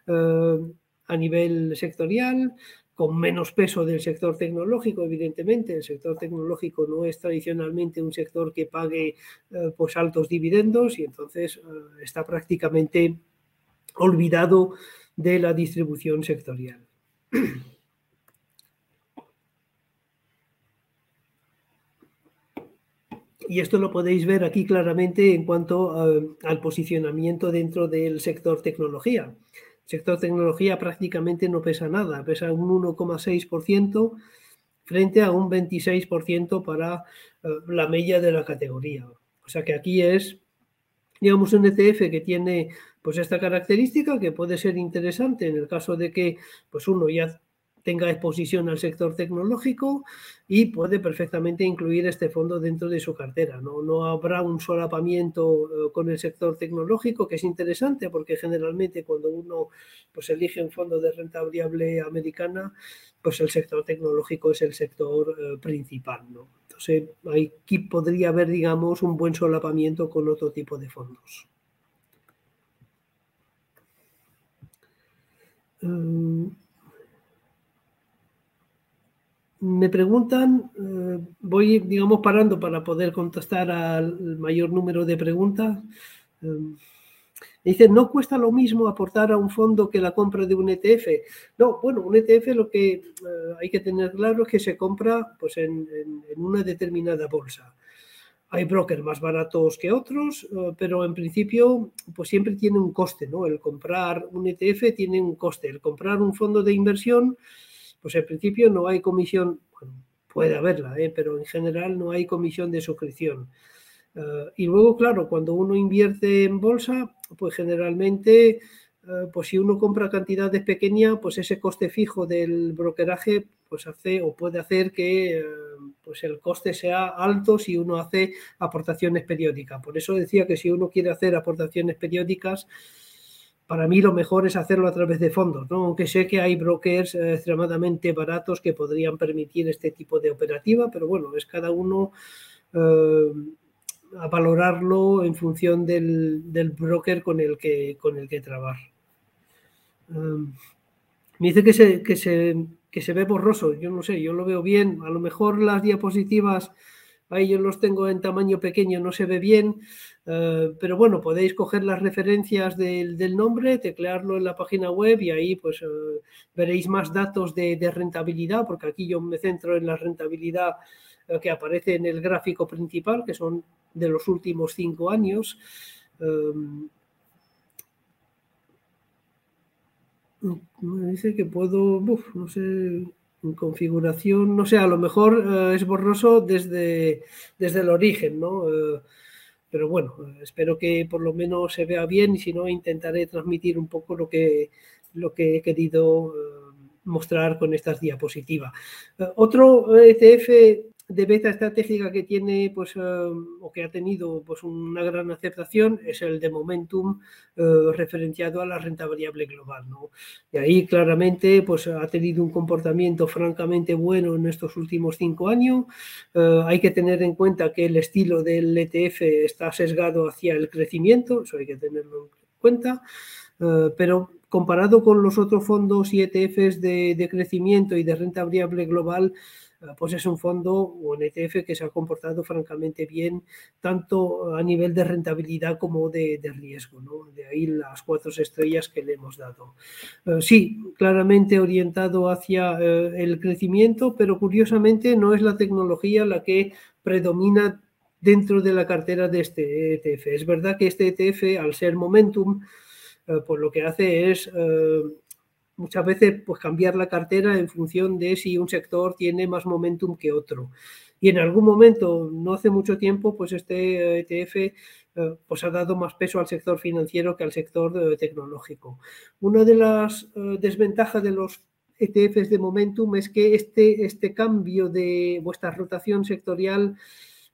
eh, a nivel sectorial, con menos peso del sector tecnológico, evidentemente. El sector tecnológico no es tradicionalmente un sector que pague eh, pues altos dividendos y entonces eh, está prácticamente olvidado de la distribución sectorial. Y esto lo podéis ver aquí claramente en cuanto al posicionamiento dentro del sector tecnología. El sector tecnología prácticamente no pesa nada, pesa un 1,6% frente a un 26% para eh, la media de la categoría. O sea que aquí es, digamos, un ETF que tiene pues esta característica que puede ser interesante en el caso de que pues uno ya tenga exposición al sector tecnológico y puede perfectamente incluir este fondo dentro de su cartera. No, habrá un solapamiento eh, con el sector tecnológico, que es interesante porque generalmente cuando uno pues, elige un fondo de renta variable americana, pues el sector tecnológico es el sector eh, principal. Entonces, aquí podría haber, digamos, un buen solapamiento con otro tipo de fondos. Mm, me preguntan, eh, voy, digamos, parando para poder contestar al mayor número de preguntas. Eh, dicen, ¿no cuesta lo mismo aportar a un fondo que la compra de un ETF? No, bueno, un ETF lo que eh, hay que tener claro es que se compra pues, en, una determinada bolsa. Hay brokers más baratos que otros, pero en principio pues siempre tiene un coste, ¿no? El comprar un ETF tiene un coste. El comprar un fondo de inversión pues en principio no hay comisión, puede haberla, ¿eh? pero en general no hay comisión de suscripción. Eh, y luego, claro, cuando uno invierte en bolsa, pues generalmente, eh, pues si uno compra cantidades pequeñas, pues ese coste fijo del brokeraje, pues hace o puede hacer que pues el coste sea alto si uno hace aportaciones periódicas. Por eso decía que si uno quiere hacer aportaciones periódicas, para mí lo mejor es hacerlo a través de fondos, ¿no? aunque sé que hay brokers extremadamente baratos que podrían permitir este tipo de operativa, pero bueno, es cada uno eh, a valorarlo en función del, broker con el que, con el que. Eh, me dice que se, que, se, que se ve borroso, yo no sé, yo lo veo bien, a lo mejor las diapositivas ahí yo los tengo en tamaño pequeño, no se ve bien, eh, pero bueno, podéis coger las referencias del, nombre, teclearlo en la página web y ahí pues eh, veréis más datos de, rentabilidad, porque aquí yo me centro en la rentabilidad eh, que aparece en el gráfico principal, que son de los últimos cinco años. me dice que puedo, no sé, configuración, no sé, a lo mejor eh, es borroso desde, desde el origen, ¿no? Eh, pero bueno, espero que por lo menos se vea bien y si no intentaré transmitir un poco lo que, lo que he querido eh, mostrar con estas diapositivas. otro ETF de beta estratégica que tiene pues, eh, o que ha tenido pues, una gran aceptación es el de momentum eh, referenciado a la renta variable global. ¿no? Y ahí claramente pues, ha tenido un comportamiento francamente bueno en estos últimos cinco años. Eh, hay que tener en cuenta que el estilo del ETF está sesgado hacia el crecimiento, eso hay que tenerlo en cuenta, pero comparado con los otros fondos y ETFs de, de crecimiento y de renta variable global, pues es un fondo o un ETF que se ha comportado francamente bien, tanto a nivel de rentabilidad como de, riesgo. ¿no? De ahí las cuatro estrellas que le hemos dado. Eh, sí, claramente orientado hacia eh, el crecimiento, pero curiosamente no es la tecnología la que predomina dentro de la cartera de este ETF. Es verdad que este ETF, al ser momentum, eh, pues lo que hace es muchas veces pues cambiar la cartera en función de si un sector tiene más momentum que otro. Y en algún momento, no hace mucho tiempo, pues este ETF eh, pues ha dado más peso al sector financiero que al sector eh, tecnológico. Una de las eh, desventajas de los ETFs de momentum es que este, este cambio de vuestra rotación sectorial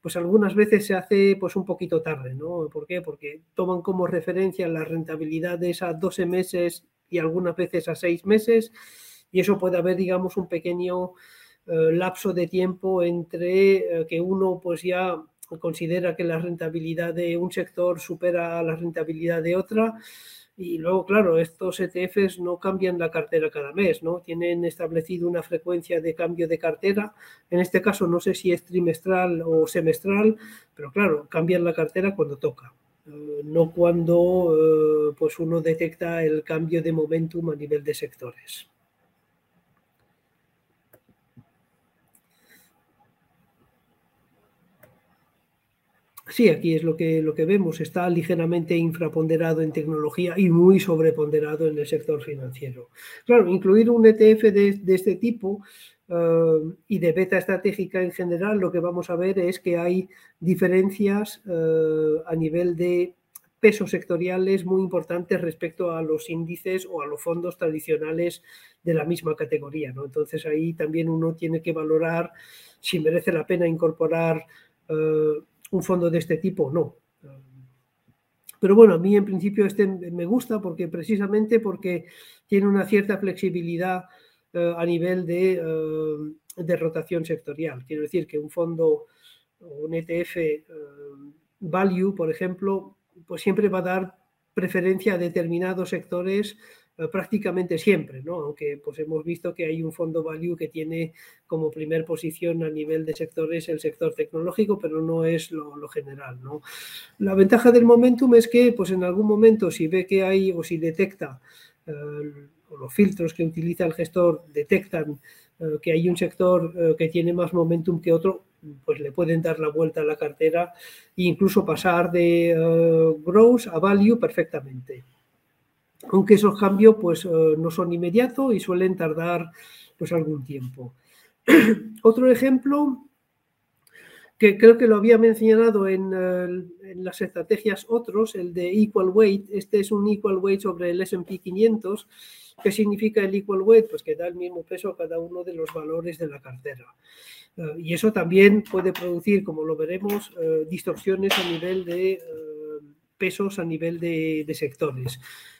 pues algunas veces se hace pues un poquito tarde, ¿no? ¿Por qué? Porque toman como referencia la rentabilidad de esas 12 meses y algunas veces a seis meses, y eso puede haber, digamos, un pequeño eh, lapso de tiempo entre eh, que uno pues ya considera que la rentabilidad de un sector supera la rentabilidad de otra. Y luego, claro, estos ETFs no cambian la cartera cada mes, ¿no? Tienen establecido una frecuencia de cambio de cartera. En este caso, no sé si es trimestral o semestral, pero claro, cambian la cartera cuando toca. Eh, no cuando eh, pues uno detecta el cambio de momentum a nivel de sectores. Sí, aquí es lo que, lo que vemos. Está ligeramente infraponderado en tecnología y muy sobreponderado en el sector financiero. Claro, incluir un ETF de, este tipo eh, y de beta estratégica en general, lo que vamos a ver es que hay diferencias eh, a nivel de pesos sectoriales muy importantes respecto a los índices o a los fondos tradicionales de la misma categoría. ¿no? Entonces ahí también uno tiene que valorar si merece la pena incorporar eh, un fondo de este tipo no. Pero bueno, a mí en principio este me gusta porque precisamente porque tiene una cierta flexibilidad eh, a nivel de, eh, de, rotación sectorial. Quiero decir que un fondo, un ETF value, por ejemplo, pues siempre va a dar preferencia a determinados sectores eh, prácticamente siempre, ¿no? aunque pues hemos visto que hay un fondo value que tiene como primer posición a nivel de sectores el sector tecnológico, pero no es lo, general. ¿no? La ventaja del momentum es que pues en algún momento si ve que hay o si detecta eh, o los filtros que utiliza el gestor detectan eh, que hay un sector que tiene más momentum que otro, pues le pueden dar la vuelta a la cartera e incluso pasar de growth a value perfectamente aunque esos cambios pues, eh, no son inmediatos y suelen tardar pues, algún tiempo. Otro ejemplo que creo que lo había mencionado en, en, las estrategias otros, el de equal weight. Este es un equal weight sobre el S&P 500. ¿Qué significa el equal weight? Pues que da el mismo peso a cada uno de los valores de la cartera. Eh, y eso también puede producir, como lo veremos, eh, distorsiones a nivel de pesos, a nivel de, sectores.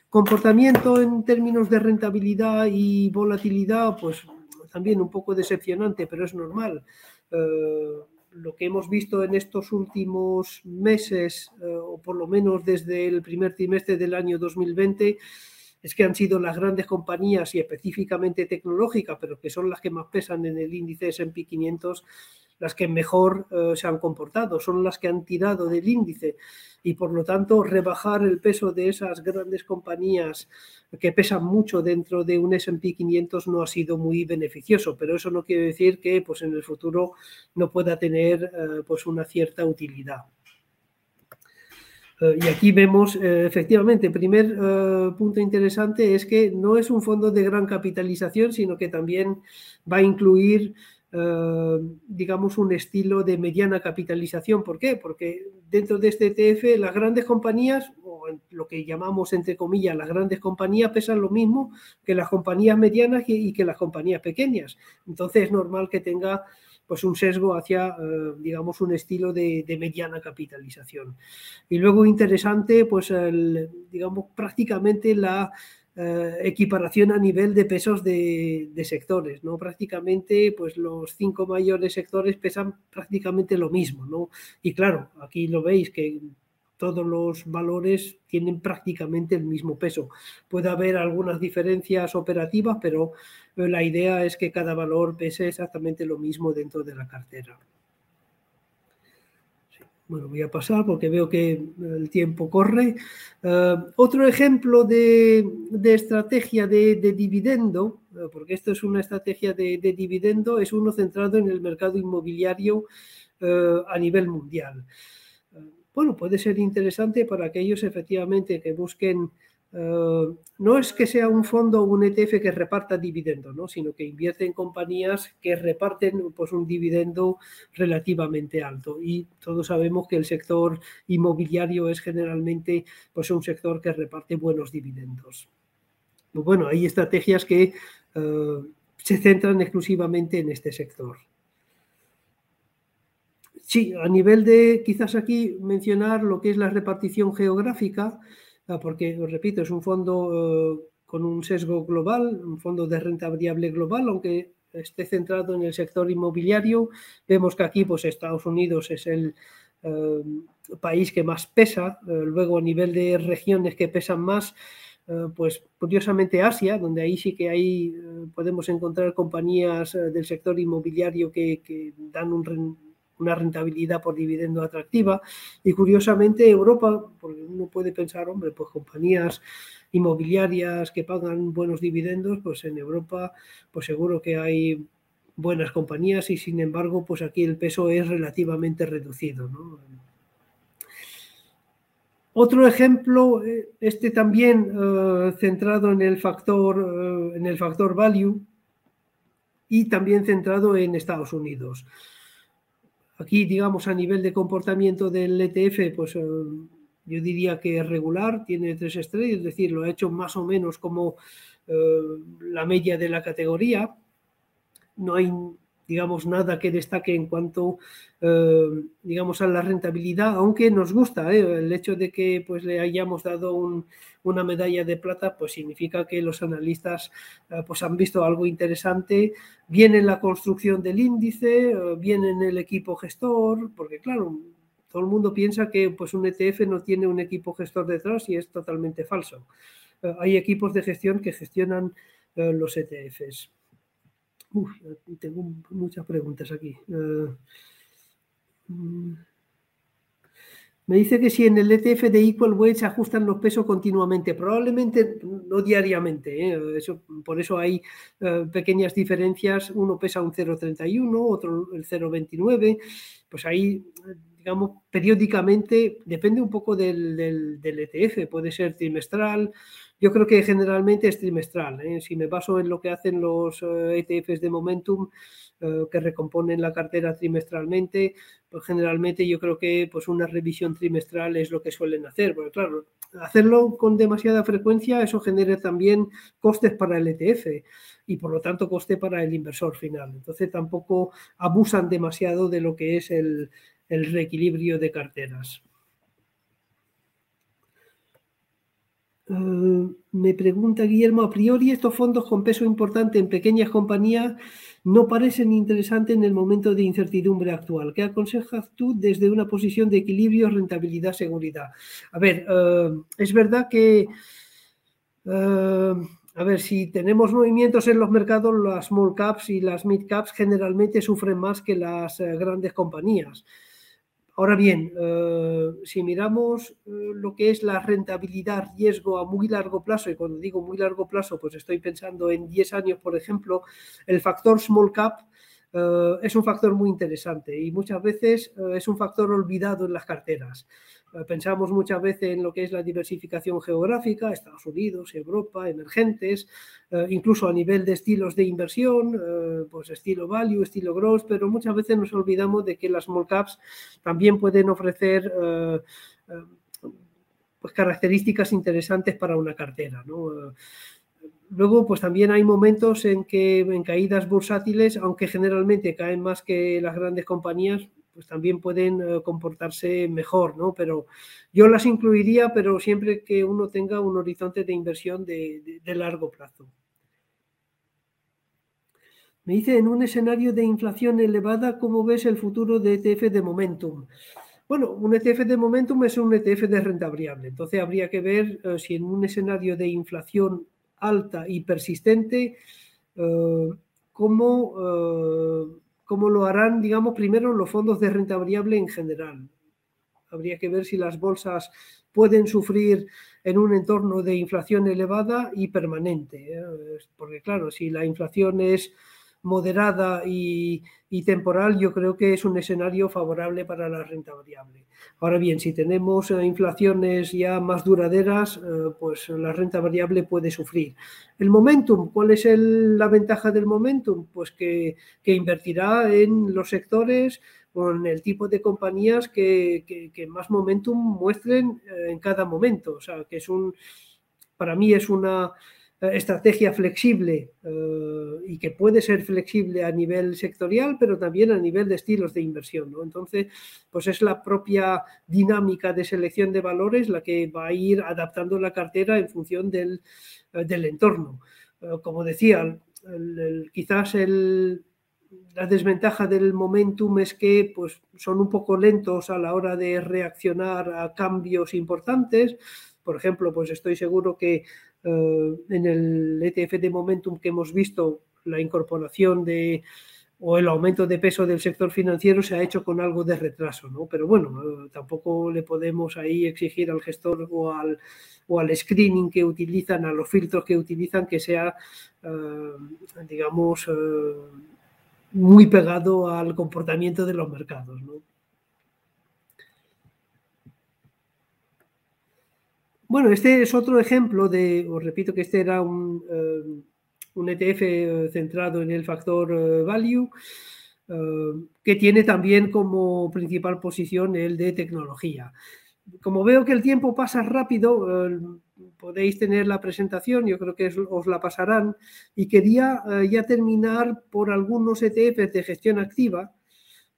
Comportamiento en términos de rentabilidad y volatilidad, pues también un poco decepcionante, pero es normal. Eh, lo que hemos visto en estos últimos meses, eh, o por lo menos desde el primer trimestre del año 2020, es que han sido las grandes compañías y específicamente tecnológicas, pero que son las que más pesan en el índice S&P 500, las que mejor eh, se han comportado, son las que han tirado del índice y por lo tanto rebajar el peso de esas grandes compañías que pesan mucho dentro de un S&P 500 no ha sido muy beneficioso, pero eso no quiere decir que pues en el futuro no pueda tener eh, pues una cierta utilidad. Eh, y aquí vemos, efectivamente, el primer punto interesante es que no es un fondo de gran capitalización, sino que también va a incluir eh, digamos, un estilo de mediana capitalización. ¿Por qué? Porque dentro de este ETF las grandes compañías, o lo que llamamos entre comillas las grandes compañías, pesan lo mismo que las compañías medianas y, que las compañías pequeñas. Entonces es normal que tenga pues un sesgo hacia, eh, digamos, un estilo de, de, mediana capitalización. Y luego interesante, pues, el, digamos, prácticamente la eh, equiparación a nivel de pesos de, sectores, ¿no? Prácticamente, pues los cinco mayores sectores pesan prácticamente lo mismo, ¿no? Y claro, aquí lo veis que todos los valores tienen prácticamente el mismo peso. Puede haber algunas diferencias operativas, pero la idea es que cada valor pese exactamente lo mismo dentro de la cartera. Bueno, voy a pasar porque veo que el tiempo corre. Eh, otro ejemplo de, estrategia de, dividendo, eh, porque esto es una estrategia de, dividendo, es uno centrado en el mercado inmobiliario eh, a nivel mundial. Bueno, puede ser interesante para aquellos efectivamente que busquen eh, no es que sea un fondo o un ETF que reparta dividendo, ¿no? sino que invierte en compañías que reparten pues, un dividendo relativamente alto. Y todos sabemos que el sector inmobiliario es generalmente pues, un sector que reparte buenos dividendos. Bueno, hay estrategias que eh, se centran exclusivamente en este sector. Sí, a nivel de quizás aquí mencionar lo que es la repartición geográfica, Ah, porque, os repito, es un fondo eh, con un sesgo global, un fondo de renta variable global, aunque esté centrado en el sector inmobiliario. Vemos que aquí pues, Estados Unidos es el eh, país que más pesa, eh, luego a nivel de regiones que pesan más, pues curiosamente Asia, donde ahí sí que hay, podemos encontrar compañías del sector inmobiliario que dan un una rentabilidad por dividendo atractiva. Y curiosamente Europa, porque uno puede pensar, hombre, pues compañías inmobiliarias que pagan buenos dividendos, pues en Europa, pues seguro que hay buenas compañías y sin embargo, pues aquí el peso es relativamente reducido. otro ejemplo, eh, este también eh, centrado en el factor, en el factor value y también centrado en Estados Unidos. Aquí, digamos, a nivel de comportamiento del ETF, pues yo diría que es regular, tiene tres estrellas, es decir, lo ha hecho más o menos como la media de la categoría. No hay digamos, nada que destaque en cuanto, eh, digamos, a la rentabilidad, aunque nos gusta ¿eh? el hecho de que pues, le hayamos dado una medalla de plata, pues significa que los analistas eh, pues, han visto algo interesante, bien en la construcción del índice, bien en el equipo gestor, porque claro, todo el mundo piensa que pues, un ETF no tiene un equipo gestor detrás y es totalmente falso. hay equipos de gestión que gestionan los ETFs. Uf, tengo muchas preguntas aquí. Eh, mm, me dice que si en el ETF de Equal Weight se ajustan los pesos continuamente, probablemente no diariamente, ¿eh? eso, por eso hay eh, pequeñas diferencias, uno pesa un 0,31, otro el 0,29, pues ahí, digamos, periódicamente, depende un poco del, ETF, puede ser trimestral, yo creo que generalmente es trimestral. ¿eh? Si me baso en lo que hacen los ETFs eh, e de Momentum, eh, que recomponen la cartera trimestralmente, pues generalmente yo creo que pues una revisión trimestral es lo que suelen hacer. Porque claro, hacerlo con demasiada frecuencia, eso genera también costes para el ETF y por lo tanto coste para el inversor final. Entonces tampoco abusan demasiado de lo que es el, el reequilibrio de carteras. Eh, me pregunta Guillermo, a priori estos fondos con peso importante en pequeñas compañías no parecen interesantes en el momento de incertidumbre actual. ¿Qué aconsejas tú desde una posición de equilibrio, rentabilidad, seguridad? A ver, eh, es verdad que, eh, a ver, si tenemos movimientos en los mercados, las small caps y las mid caps generalmente sufren más que las grandes compañías. Ahora bien, eh, si miramos eh, lo que es la rentabilidad riesgo a muy largo plazo, y cuando digo muy largo plazo, pues estoy pensando en 10 años, por ejemplo, el factor small cap eh, es un factor muy interesante y muchas veces es un factor olvidado en las carteras. Eh, pensamos muchas veces en lo que es la diversificación geográfica, Estados Unidos, Europa, emergentes, eh, incluso a nivel de estilos de inversión, eh, pues estilo value, estilo growth, pero muchas veces nos olvidamos de que las small caps también pueden ofrecer pues características interesantes para una cartera. Luego, pues también hay momentos en que en caídas bursátiles, aunque generalmente caen más que las grandes compañías, pues también pueden eh, comportarse mejor, ¿no? Pero yo las incluiría, pero siempre que uno tenga un horizonte de inversión de, largo plazo. Me dice, en un escenario de inflación elevada, ¿cómo ves el futuro de ETF de Momentum? Bueno, un ETF de Momentum es un ETF de renta variable, entonces habría que ver eh, si en un escenario de inflación alta y persistente, eh, cómo cómo lo harán, digamos, primero los fondos de renta variable en general. Habría que ver si las bolsas pueden sufrir en un entorno de inflación elevada y permanente. ¿eh? Porque claro, si la inflación es moderada y, temporal, yo creo que es un escenario favorable para la renta variable. Ahora bien, si tenemos eh, inflaciones ya más duraderas, eh, pues la renta variable puede sufrir. El momentum, ¿cuál es la ventaja del momentum? Pues que, invertirá en los sectores con el tipo de compañías que, que más momentum muestren eh, en cada momento. O sea, que es un, para mí es una estrategia flexible eh, y que puede ser flexible a nivel sectorial, pero también a nivel de estilos de inversión. Entonces, pues es la propia dinámica de selección de valores la que va a ir adaptando la cartera en función del, eh, entorno. como decía, quizás la desventaja del momentum es que pues, son un poco lentos a la hora de reaccionar a cambios importantes. Por ejemplo, pues estoy seguro que eh, en el ETF de Momentum que hemos visto, la incorporación de o el aumento de peso del sector financiero se ha hecho con algo de retraso, ¿no? Pero bueno, eh, tampoco le podemos ahí exigir al gestor o al, o al screening que utilizan, a los filtros que utilizan, que sea, eh, digamos, muy pegado al comportamiento de los mercados, ¿no? Bueno, este es otro ejemplo de, os repito que este era un, un ETF centrado en el factor value, que tiene también como principal posición el de tecnología. Como veo que el tiempo pasa rápido, podéis tener la presentación, yo creo que os la pasarán, y quería eh, ya terminar por algunos ETFs de gestión activa.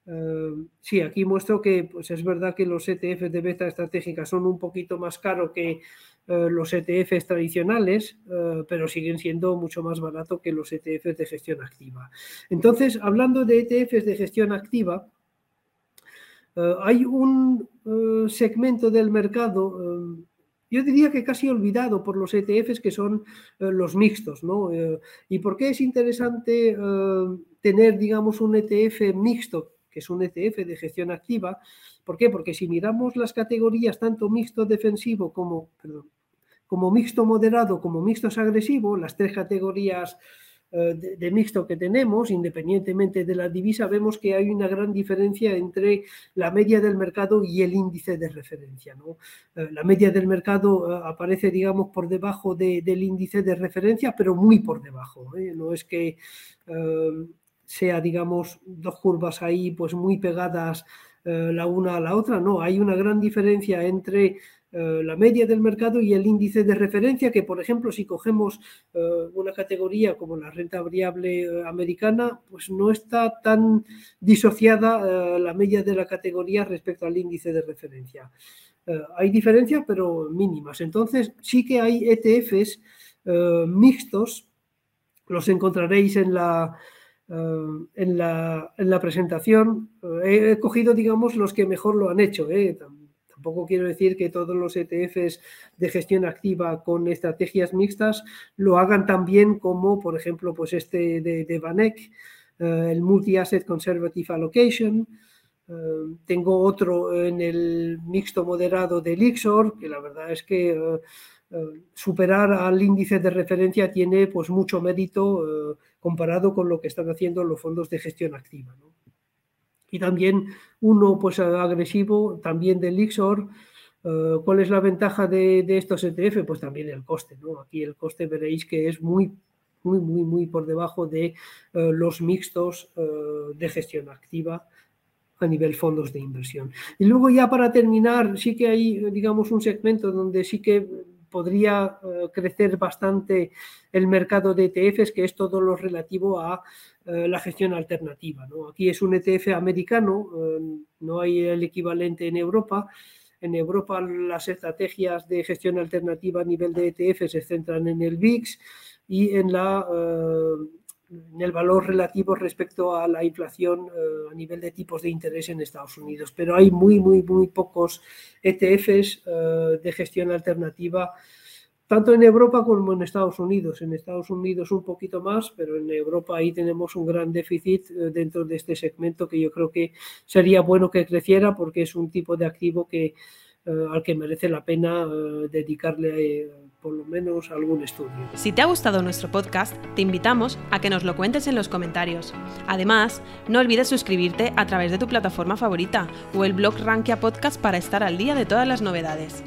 Eh, sí, aquí muestro que pues es verdad que los ETFs de beta estratégica son un poquito más caros que eh, los ETFs tradicionales, pero siguen siendo mucho más baratos que los ETFs de gestión activa. Entonces, hablando de ETFs de gestión activa, hay un segmento del mercado yo diría que casi olvidado por los ETFs que son eh, los mixtos, ¿no? Eh, ¿Y por qué es interesante eh, tener, digamos, un ETF mixto, que es un ETF de gestión activa? ¿Por qué? Porque si miramos las categorías tanto mixto defensivo como, como mixto moderado, como mixtos agresivo, las tres categorías eh, de, mixto que tenemos, independientemente de la divisa, vemos que hay una gran diferencia entre la media del mercado y el índice de referencia. Eh, la media del mercado eh, aparece, digamos, por debajo del índice de referencia, pero muy por debajo. No es que sea, digamos, dos curvas ahí pues muy pegadas la una a la otra, no, hay una gran diferencia entre eh, la media del mercado y el índice de referencia, que por ejemplo si cogemos eh, una categoría como la renta variable eh, americana, pues no está tan disociada la media de la categoría respecto al índice de referencia. hay diferencias, pero mínimas. Entonces sí que hay ETFs mixtos, los encontraréis en la, en la, en la presentación. he cogido, digamos, los que mejor lo han hecho. Tampoco quiero decir que todos los ETFs de gestión activa con estrategias mixtas lo hagan tan bien como, por ejemplo, pues este de, de Vanek, eh, el Multi-Asset Conservative Allocation. Eh, tengo otro en el mixto moderado de Lixor, que la verdad es que eh, superar al índice de referencia tiene pues mucho mérito comparado con lo que están haciendo los fondos de gestión activa. y también uno pues agresivo, también del Lixor. Eh, ¿Cuál es la ventaja de, estos ETF? Pues también el coste. ¿no? Aquí el coste veréis que es muy, muy, muy, muy por debajo de eh, los mixtos eh, de gestión activa a nivel fondos de inversión. Y luego ya para terminar, sí que hay, digamos, un segmento donde sí que podría crecer bastante el mercado de ETFs, que es todo lo relativo a eh, la gestión alternativa. Aquí es un ETF americano, eh, no hay el equivalente en Europa. En Europa las estrategias de gestión alternativa a nivel de ETF se centran en el VIX y en, la, eh, en el valor relativo respecto a la inflación a nivel de tipos de interés en Estados Unidos. Pero hay muy, muy, muy pocos ETFs de gestión alternativa tanto en Europa como en Estados Unidos. En Estados Unidos un poquito más, pero en Europa ahí tenemos un gran déficit eh, dentro de este segmento que yo creo que sería bueno que creciera porque es un tipo de activo que, eh, al que merece la pena eh, dedicarle por lo menos algún estudio. Si te ha gustado nuestro podcast, te invitamos a que nos lo cuentes en los comentarios. Además, no olvides suscribirte a través de tu plataforma favorita o el blog Rankia Podcast para estar al día de todas las novedades.